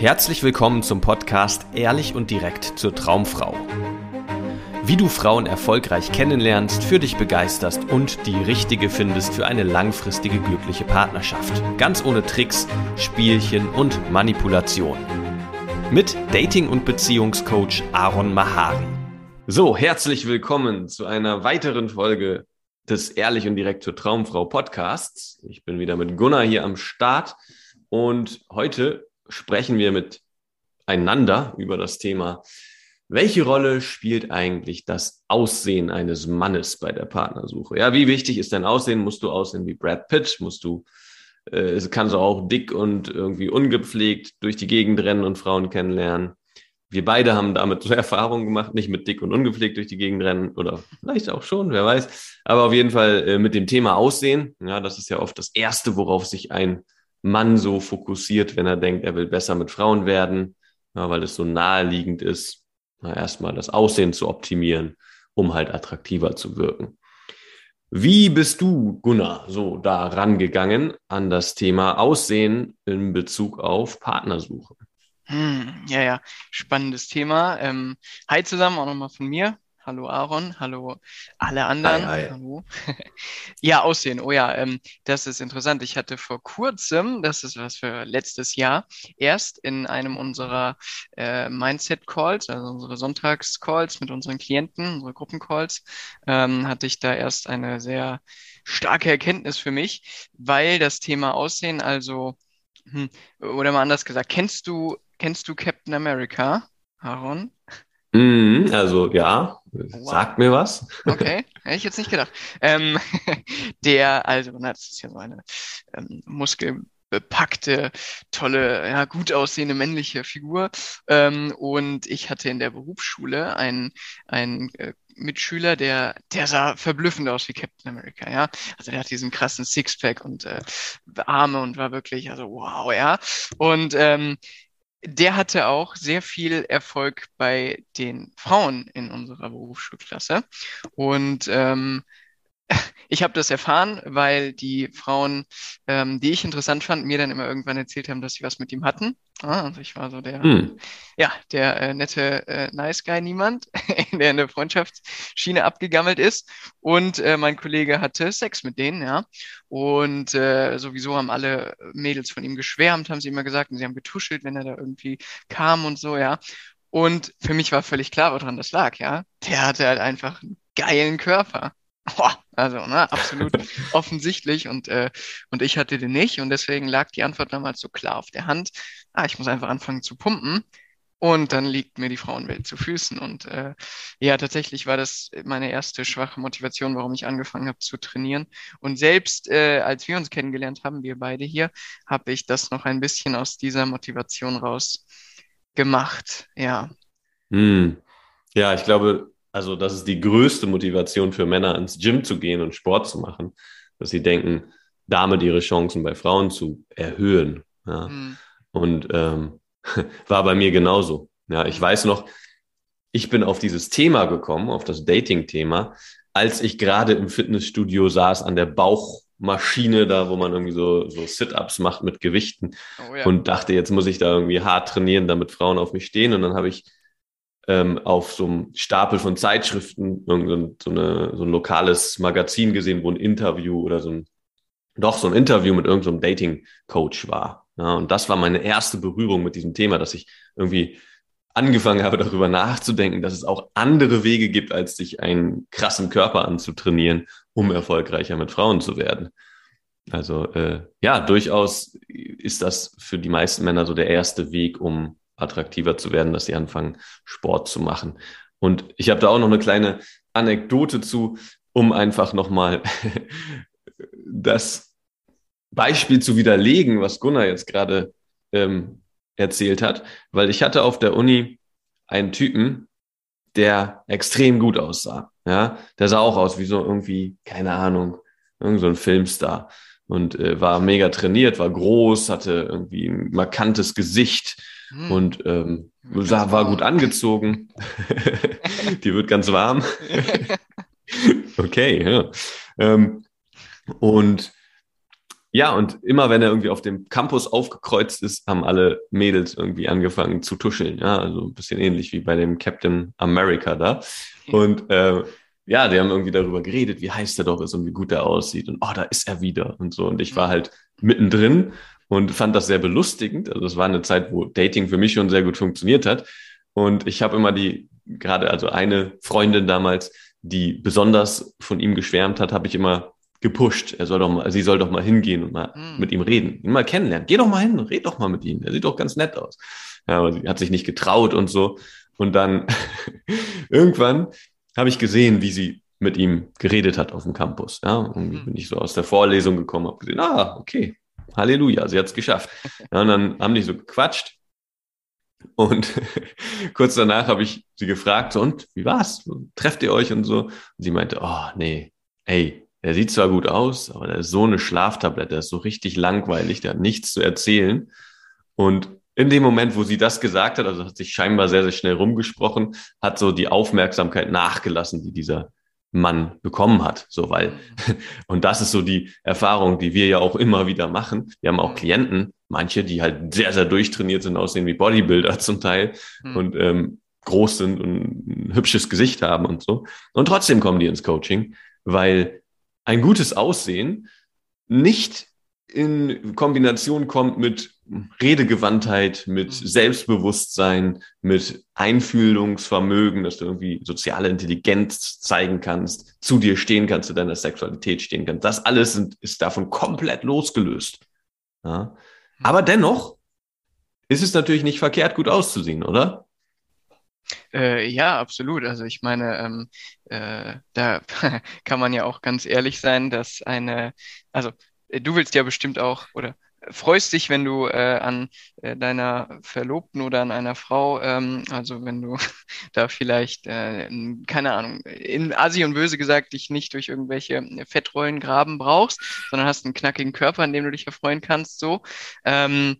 Herzlich willkommen zum Podcast Ehrlich und direkt zur Traumfrau. Wie du Frauen erfolgreich kennenlernst, für dich begeisterst und die richtige findest für eine langfristige glückliche Partnerschaft. Ganz ohne Tricks, Spielchen und Manipulation. Mit Dating- und Beziehungscoach Aaron Mahari. So, herzlich willkommen zu einer weiteren Folge des Ehrlich und direkt zur Traumfrau Podcasts. Ich bin wieder mit Gunnar hier am Start und heute sprechen wir miteinander über das Thema, welche Rolle spielt eigentlich das Aussehen eines Mannes bei der Partnersuche? Ja, wie wichtig ist dein Aussehen? Musst du aussehen wie Brad Pitt? Musst du, äh, kannst du auch dick und irgendwie ungepflegt durch die Gegend rennen und Frauen kennenlernen? Wir beide haben damit so Erfahrungen gemacht, nicht mit dick und ungepflegt durch die Gegend rennen oder vielleicht auch schon, wer weiß. Aber auf jeden Fall äh, mit dem Thema Aussehen. Ja, das ist ja oft das Erste, worauf sich ein Mann so fokussiert, wenn er denkt, er will besser mit Frauen werden, ja, weil es so naheliegend ist, na, erstmal das Aussehen zu optimieren, um halt attraktiver zu wirken. Wie bist du, Gunnar, so da rangegangen an das Thema Aussehen in Bezug auf Partnersuche? Hm, ja, ja, spannendes Thema. Ähm, hi zusammen, auch nochmal von mir. Hallo Aaron, hallo alle anderen. Hi, hi. Hallo. ja, Aussehen. Oh ja, ähm, das ist interessant. Ich hatte vor kurzem, das ist was für letztes Jahr, erst in einem unserer äh, Mindset-Calls, also unsere Sonntags-Calls mit unseren Klienten, unsere Gruppencalls, ähm, hatte ich da erst eine sehr starke Erkenntnis für mich, weil das Thema Aussehen, also, hm, oder mal anders gesagt, kennst du, kennst du Captain America, Aaron? Mm, also ja, wow. sagt mir was. Okay, hätte ich jetzt nicht gedacht. Ähm, der, also, na, das ist ja so eine ähm, muskelbepackte, tolle, ja, gut aussehende männliche Figur. Ähm, und ich hatte in der Berufsschule einen, einen äh, Mitschüler, der, der sah verblüffend aus wie Captain America, ja. Also der hat diesen krassen Sixpack und äh, Arme und war wirklich, also wow, ja. Und ähm, der hatte auch sehr viel Erfolg bei den Frauen in unserer Berufsschulklasse. Und ähm, ich habe das erfahren, weil die Frauen, ähm, die ich interessant fand, mir dann immer irgendwann erzählt haben, dass sie was mit ihm hatten. Ah, also ich war so der, hm. ja, der äh, nette äh, Nice Guy niemand, der in der Freundschaftsschiene abgegammelt ist. Und äh, mein Kollege hatte Sex mit denen, ja. Und äh, sowieso haben alle Mädels von ihm geschwärmt, haben sie immer gesagt, und sie haben getuschelt, wenn er da irgendwie kam und so, ja. Und für mich war völlig klar, woran das lag, ja. Der hatte halt einfach einen geilen Körper. Boah, also, ne, absolut offensichtlich und, äh, und ich hatte den nicht und deswegen lag die Antwort damals so klar auf der Hand. Ah, ich muss einfach anfangen zu pumpen und dann liegt mir die Frauenwelt zu Füßen und äh, ja, tatsächlich war das meine erste schwache Motivation, warum ich angefangen habe zu trainieren und selbst äh, als wir uns kennengelernt haben, wir beide hier, habe ich das noch ein bisschen aus dieser Motivation raus gemacht, ja. Hm. Ja, ich glaube, also das ist die größte Motivation für Männer, ins Gym zu gehen und Sport zu machen, dass sie denken, damit ihre Chancen bei Frauen zu erhöhen. Ja. Mhm. Und ähm, war bei mir genauso. Ja, ich weiß noch, ich bin auf dieses Thema gekommen, auf das Dating-Thema, als ich gerade im Fitnessstudio saß an der Bauchmaschine, da wo man irgendwie so, so Sit-ups macht mit Gewichten oh, ja. und dachte, jetzt muss ich da irgendwie hart trainieren, damit Frauen auf mich stehen. Und dann habe ich ähm, auf so einem Stapel von Zeitschriften irgendein, so, eine, so ein lokales Magazin gesehen, wo ein Interview oder so ein, doch so ein Interview mit irgendeinem so Dating-Coach war. Ja, und das war meine erste Berührung mit diesem Thema, dass ich irgendwie angefangen habe, darüber nachzudenken, dass es auch andere Wege gibt, als sich einen krassen Körper anzutrainieren, um erfolgreicher mit Frauen zu werden. Also äh, ja, durchaus ist das für die meisten Männer so der erste Weg, um attraktiver zu werden, dass sie anfangen, Sport zu machen. Und ich habe da auch noch eine kleine Anekdote zu, um einfach nochmal das Beispiel zu widerlegen, was Gunnar jetzt gerade ähm, erzählt hat, weil ich hatte auf der Uni einen Typen, der extrem gut aussah. Ja, der sah auch aus wie so irgendwie, keine Ahnung, irgend so ein Filmstar und äh, war mega trainiert, war groß, hatte irgendwie ein markantes Gesicht hm. Und ähm, sah, war gut angezogen. Die wird ganz warm. okay, ja. Ähm, und ja, und immer wenn er irgendwie auf dem Campus aufgekreuzt ist, haben alle Mädels irgendwie angefangen zu tuscheln. Ja, also ein bisschen ähnlich wie bei dem Captain America da. Und äh, ja, die haben irgendwie darüber geredet, wie heiß der doch ist und wie gut er aussieht. Und oh, da ist er wieder und so. Und ich war halt mittendrin und fand das sehr belustigend. Also es war eine Zeit, wo Dating für mich schon sehr gut funktioniert hat. Und ich habe immer die, gerade also eine Freundin damals, die besonders von ihm geschwärmt hat, habe ich immer gepusht. Er soll doch mal, sie soll doch mal hingehen und mal mhm. mit ihm reden, ihn mal kennenlernen. Geh doch mal hin, red doch mal mit ihm. Er sieht doch ganz nett aus. Ja, aber sie hat sich nicht getraut und so. Und dann irgendwann habe ich gesehen, wie sie mit ihm geredet hat auf dem Campus. Ja, und mhm. bin ich so aus der Vorlesung gekommen, habe gesehen, ah, okay, Halleluja, sie hat es geschafft. Ja, und dann haben die so gequatscht. Und kurz danach habe ich sie gefragt, so, und wie war's? Trefft ihr euch und so? Und sie meinte, oh, nee, ey, der sieht zwar gut aus, aber der ist so eine Schlaftablette, der ist so richtig langweilig, der hat nichts zu erzählen. Und in dem Moment, wo sie das gesagt hat, also hat sich scheinbar sehr, sehr schnell rumgesprochen, hat so die Aufmerksamkeit nachgelassen, die dieser Mann bekommen hat. So, weil, und das ist so die Erfahrung, die wir ja auch immer wieder machen. Wir haben auch Klienten, manche, die halt sehr, sehr durchtrainiert sind, aussehen wie Bodybuilder zum Teil mhm. und ähm, groß sind und ein hübsches Gesicht haben und so. Und trotzdem kommen die ins Coaching, weil ein gutes Aussehen nicht in Kombination kommt mit Redegewandtheit, mit mhm. Selbstbewusstsein, mit Einfühlungsvermögen, dass du irgendwie soziale Intelligenz zeigen kannst, zu dir stehen kannst, zu deiner Sexualität stehen kannst. Das alles sind, ist davon komplett losgelöst. Ja? Mhm. Aber dennoch ist es natürlich nicht verkehrt, gut auszusehen, oder? Äh, ja, absolut. Also ich meine, ähm, äh, da kann man ja auch ganz ehrlich sein, dass eine, also du willst ja bestimmt auch oder freust dich, wenn du äh, an äh, deiner Verlobten oder an einer Frau, ähm, also wenn du da vielleicht, äh, keine Ahnung, in Asi und böse gesagt, dich nicht durch irgendwelche Fettrollen graben brauchst, sondern hast einen knackigen Körper, an dem du dich erfreuen kannst, so. Ähm,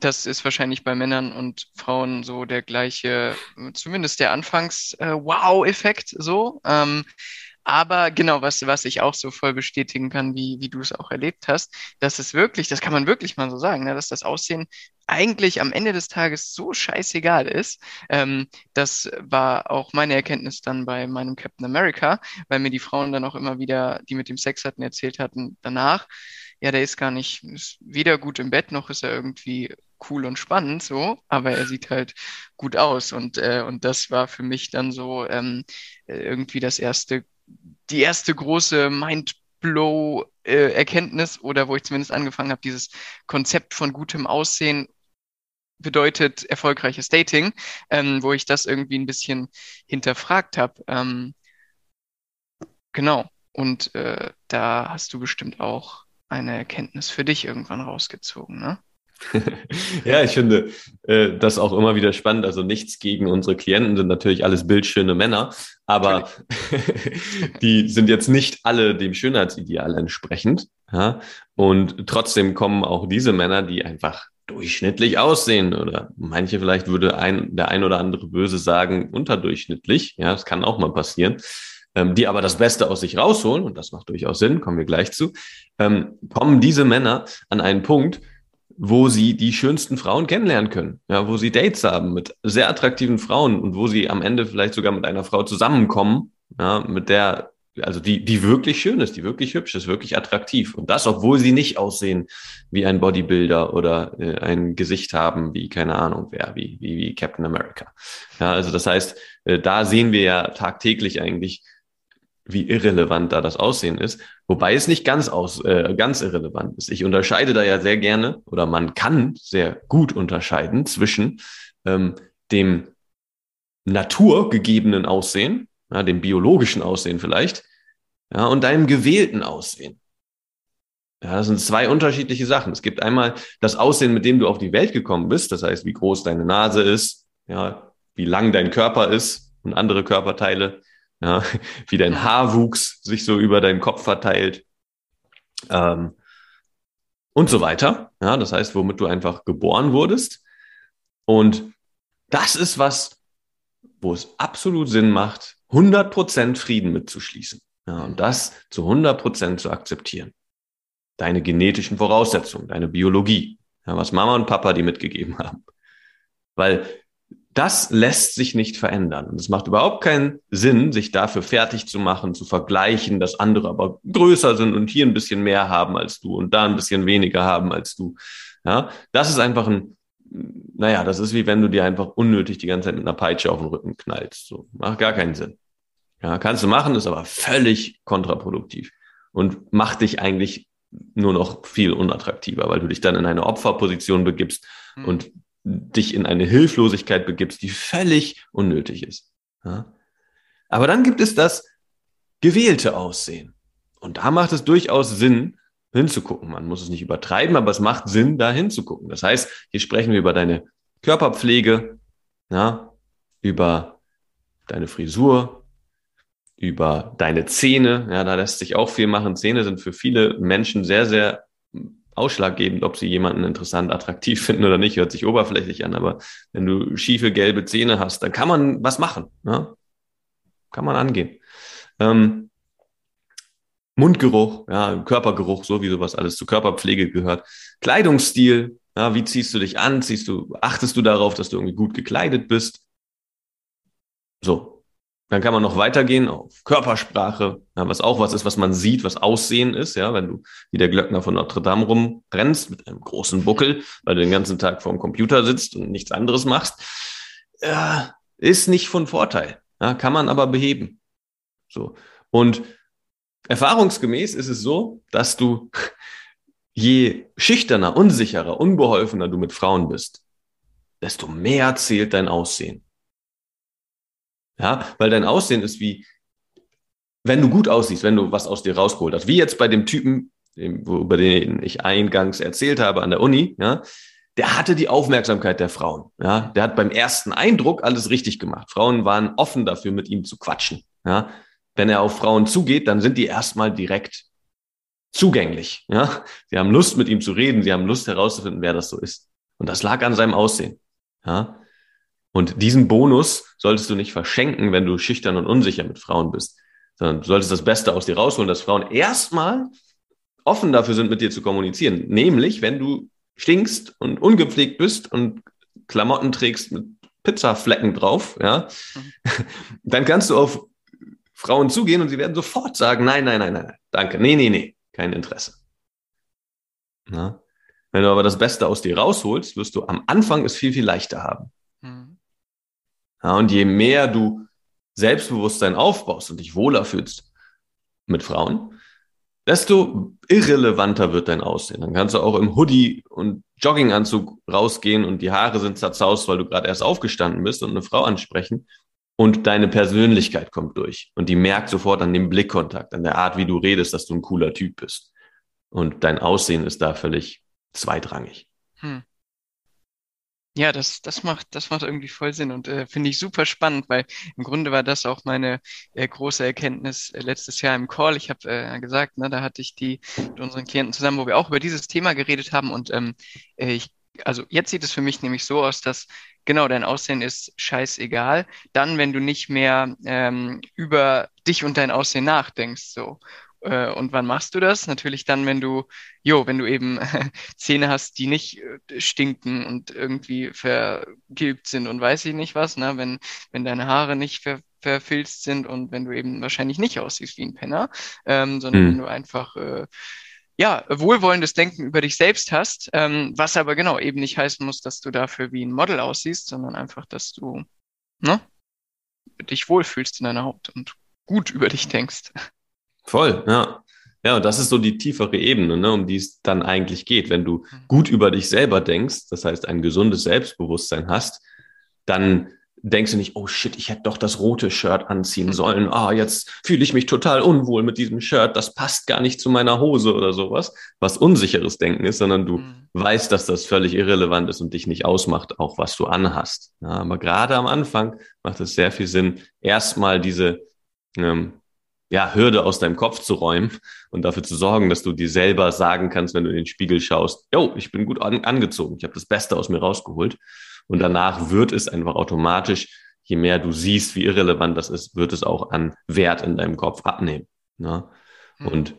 das ist wahrscheinlich bei Männern und Frauen so der gleiche, zumindest der Anfangs-Wow-Effekt äh, so. Ähm, aber genau, was, was ich auch so voll bestätigen kann, wie, wie du es auch erlebt hast, dass es wirklich, das kann man wirklich mal so sagen, ne, dass das Aussehen eigentlich am Ende des Tages so scheißegal ist. Ähm, das war auch meine Erkenntnis dann bei meinem Captain America, weil mir die Frauen dann auch immer wieder, die mit dem Sex hatten, erzählt hatten danach, ja, der ist gar nicht, ist weder gut im Bett, noch ist er irgendwie cool und spannend, so, aber er sieht halt gut aus. Und, äh, und das war für mich dann so ähm, äh, irgendwie das erste, die erste große Mindblow-Erkenntnis oder wo ich zumindest angefangen habe, dieses Konzept von gutem Aussehen bedeutet erfolgreiches Dating, ähm, wo ich das irgendwie ein bisschen hinterfragt habe. Ähm, genau. Und äh, da hast du bestimmt auch eine Erkenntnis für dich irgendwann rausgezogen, ne? ja, ich finde äh, das auch immer wieder spannend. Also nichts gegen unsere Klienten, sind natürlich alles bildschöne Männer, aber die sind jetzt nicht alle dem Schönheitsideal entsprechend. Ja? Und trotzdem kommen auch diese Männer, die einfach durchschnittlich aussehen oder manche vielleicht würde ein, der ein oder andere böse sagen, unterdurchschnittlich. Ja, das kann auch mal passieren ähm, die aber das Beste aus sich rausholen, und das macht durchaus Sinn, kommen wir gleich zu, ähm, kommen diese Männer an einen Punkt, wo sie die schönsten Frauen kennenlernen können, ja, wo sie Dates haben mit sehr attraktiven Frauen und wo sie am Ende vielleicht sogar mit einer Frau zusammenkommen, ja, mit der, also die, die wirklich schön ist, die wirklich hübsch ist, wirklich attraktiv. Und das, obwohl sie nicht aussehen wie ein Bodybuilder oder äh, ein Gesicht haben wie, keine Ahnung wer, wie, wie, wie Captain America. Ja, also das heißt, äh, da sehen wir ja tagtäglich eigentlich, wie irrelevant da das Aussehen ist, wobei es nicht ganz aus äh, ganz irrelevant ist. Ich unterscheide da ja sehr gerne oder man kann sehr gut unterscheiden zwischen ähm, dem naturgegebenen Aussehen, ja, dem biologischen Aussehen vielleicht, ja, und deinem gewählten Aussehen. Ja, das sind zwei unterschiedliche Sachen. Es gibt einmal das Aussehen, mit dem du auf die Welt gekommen bist, das heißt, wie groß deine Nase ist, ja, wie lang dein Körper ist und andere Körperteile ja, wie dein Haarwuchs sich so über deinen Kopf verteilt ähm, und so weiter. Ja, das heißt, womit du einfach geboren wurdest. Und das ist was, wo es absolut Sinn macht, 100% Frieden mitzuschließen. Ja, und das zu 100% zu akzeptieren. deine genetischen Voraussetzungen, deine Biologie, ja, was Mama und Papa dir mitgegeben haben. Weil das lässt sich nicht verändern. Und es macht überhaupt keinen Sinn, sich dafür fertig zu machen, zu vergleichen, dass andere aber größer sind und hier ein bisschen mehr haben als du und da ein bisschen weniger haben als du. Ja, das ist einfach ein, naja, das ist wie wenn du dir einfach unnötig die ganze Zeit mit einer Peitsche auf den Rücken knallst. So, macht gar keinen Sinn. Ja, kannst du machen, ist aber völlig kontraproduktiv und macht dich eigentlich nur noch viel unattraktiver, weil du dich dann in eine Opferposition begibst mhm. und dich in eine Hilflosigkeit begibst, die völlig unnötig ist. Ja? Aber dann gibt es das gewählte Aussehen. Und da macht es durchaus Sinn, hinzugucken. Man muss es nicht übertreiben, aber es macht Sinn, da hinzugucken. Das heißt, hier sprechen wir über deine Körperpflege, ja, über deine Frisur, über deine Zähne. Ja, da lässt sich auch viel machen. Zähne sind für viele Menschen sehr, sehr ausschlaggebend, ob sie jemanden interessant, attraktiv finden oder nicht, hört sich oberflächlich an, aber wenn du schiefe gelbe Zähne hast, dann kann man was machen. Ne? Kann man angehen. Ähm, Mundgeruch, ja, Körpergeruch, so wie sowas alles zur Körperpflege gehört. Kleidungsstil, ja, wie ziehst du dich an? Ziehst du, achtest du darauf, dass du irgendwie gut gekleidet bist? So, dann kann man noch weitergehen auf Körpersprache, ja, was auch was ist, was man sieht, was Aussehen ist. Ja, wenn du wie der Glöckner von Notre Dame rumrennst mit einem großen Buckel, weil du den ganzen Tag vor dem Computer sitzt und nichts anderes machst, ja, ist nicht von Vorteil. Ja, kann man aber beheben. So und erfahrungsgemäß ist es so, dass du je schüchterner, unsicherer, unbeholfener du mit Frauen bist, desto mehr zählt dein Aussehen. Ja, weil dein Aussehen ist wie, wenn du gut aussiehst, wenn du was aus dir rausgeholt hast, wie jetzt bei dem Typen, über den ich eingangs erzählt habe an der Uni, ja, der hatte die Aufmerksamkeit der Frauen. Ja, der hat beim ersten Eindruck alles richtig gemacht. Frauen waren offen dafür, mit ihm zu quatschen. Ja, wenn er auf Frauen zugeht, dann sind die erstmal direkt zugänglich. Ja, sie haben Lust, mit ihm zu reden. Sie haben Lust herauszufinden, wer das so ist. Und das lag an seinem Aussehen. Ja, und diesen Bonus solltest du nicht verschenken, wenn du schüchtern und unsicher mit Frauen bist, sondern du solltest das Beste aus dir rausholen, dass Frauen erstmal offen dafür sind, mit dir zu kommunizieren. Nämlich, wenn du stinkst und ungepflegt bist und Klamotten trägst mit Pizzaflecken drauf, ja, mhm. dann kannst du auf Frauen zugehen und sie werden sofort sagen, nein, nein, nein, nein, danke, nee, nee, nee, kein Interesse. Na? Wenn du aber das Beste aus dir rausholst, wirst du am Anfang es viel, viel leichter haben. Mhm. Ja, und je mehr du Selbstbewusstsein aufbaust und dich wohler fühlst mit Frauen, desto irrelevanter wird dein Aussehen. Dann kannst du auch im Hoodie und Jogginganzug rausgehen und die Haare sind zerzaust, weil du gerade erst aufgestanden bist und eine Frau ansprechen und deine Persönlichkeit kommt durch und die merkt sofort an dem Blickkontakt, an der Art, wie du redest, dass du ein cooler Typ bist. Und dein Aussehen ist da völlig zweitrangig. Hm. Ja, das, das macht, das macht irgendwie voll Sinn und äh, finde ich super spannend, weil im Grunde war das auch meine äh, große Erkenntnis äh, letztes Jahr im Call. Ich habe äh, gesagt, ne, da hatte ich die mit unseren Klienten zusammen, wo wir auch über dieses Thema geredet haben und ähm, äh, ich, also jetzt sieht es für mich nämlich so aus, dass genau dein Aussehen ist scheißegal. Dann, wenn du nicht mehr ähm, über dich und dein Aussehen nachdenkst, so äh, und wann machst du das? Natürlich dann, wenn du, jo, wenn du eben Zähne hast, die nicht äh, stinken und irgendwie vergilbt sind und weiß ich nicht was, ne? Wenn, wenn deine Haare nicht ver verfilzt sind und wenn du eben wahrscheinlich nicht aussiehst wie ein Penner, ähm, sondern mhm. wenn du einfach äh, ja, wohlwollendes Denken über dich selbst hast, ähm, was aber genau eben nicht heißen muss, dass du dafür wie ein Model aussiehst, sondern einfach, dass du ne, dich wohlfühlst in deiner Haut und gut über dich denkst. Voll, ja. Ja, und das ist so die tiefere Ebene, ne, um die es dann eigentlich geht. Wenn du gut über dich selber denkst, das heißt ein gesundes Selbstbewusstsein hast, dann denkst du nicht, oh shit, ich hätte doch das rote Shirt anziehen mhm. sollen. Ah, jetzt fühle ich mich total unwohl mit diesem Shirt. Das passt gar nicht zu meiner Hose oder sowas, was unsicheres Denken ist, sondern du mhm. weißt, dass das völlig irrelevant ist und dich nicht ausmacht, auch was du anhast. Ja, aber gerade am Anfang macht es sehr viel Sinn, erstmal diese ähm, ja, Hürde aus deinem Kopf zu räumen und dafür zu sorgen, dass du dir selber sagen kannst, wenn du in den Spiegel schaust, yo, ich bin gut an, angezogen, ich habe das Beste aus mir rausgeholt. Und danach wird es einfach automatisch, je mehr du siehst, wie irrelevant das ist, wird es auch an Wert in deinem Kopf abnehmen. Ne? Mhm. Und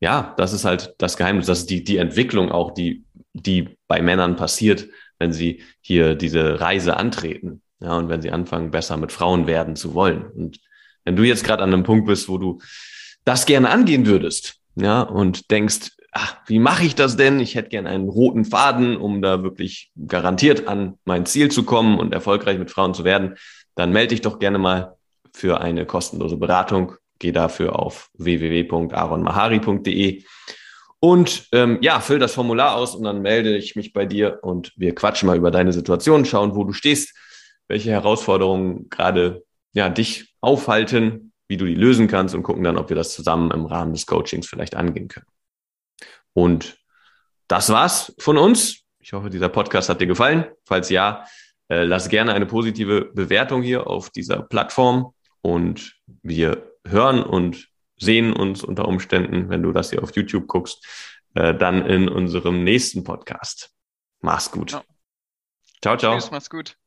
ja, das ist halt das Geheimnis, das ist die, die Entwicklung auch, die, die bei Männern passiert, wenn sie hier diese Reise antreten. Ja, und wenn sie anfangen, besser mit Frauen werden zu wollen. Und wenn du jetzt gerade an einem Punkt bist, wo du das gerne angehen würdest, ja, und denkst, ach, wie mache ich das denn? Ich hätte gerne einen roten Faden, um da wirklich garantiert an mein Ziel zu kommen und erfolgreich mit Frauen zu werden, dann melde dich doch gerne mal für eine kostenlose Beratung. Geh dafür auf www.aronmahari.de und ähm, ja, füll das Formular aus und dann melde ich mich bei dir und wir quatschen mal über deine Situation, schauen, wo du stehst, welche Herausforderungen gerade ja, dich aufhalten, wie du die lösen kannst und gucken dann, ob wir das zusammen im Rahmen des Coachings vielleicht angehen können. Und das war's von uns. Ich hoffe, dieser Podcast hat dir gefallen. Falls ja, äh, lass gerne eine positive Bewertung hier auf dieser Plattform und wir hören und sehen uns unter Umständen, wenn du das hier auf YouTube guckst, äh, dann in unserem nächsten Podcast. Mach's gut. Ja. Ciao, ciao. Tschüss, mach's gut.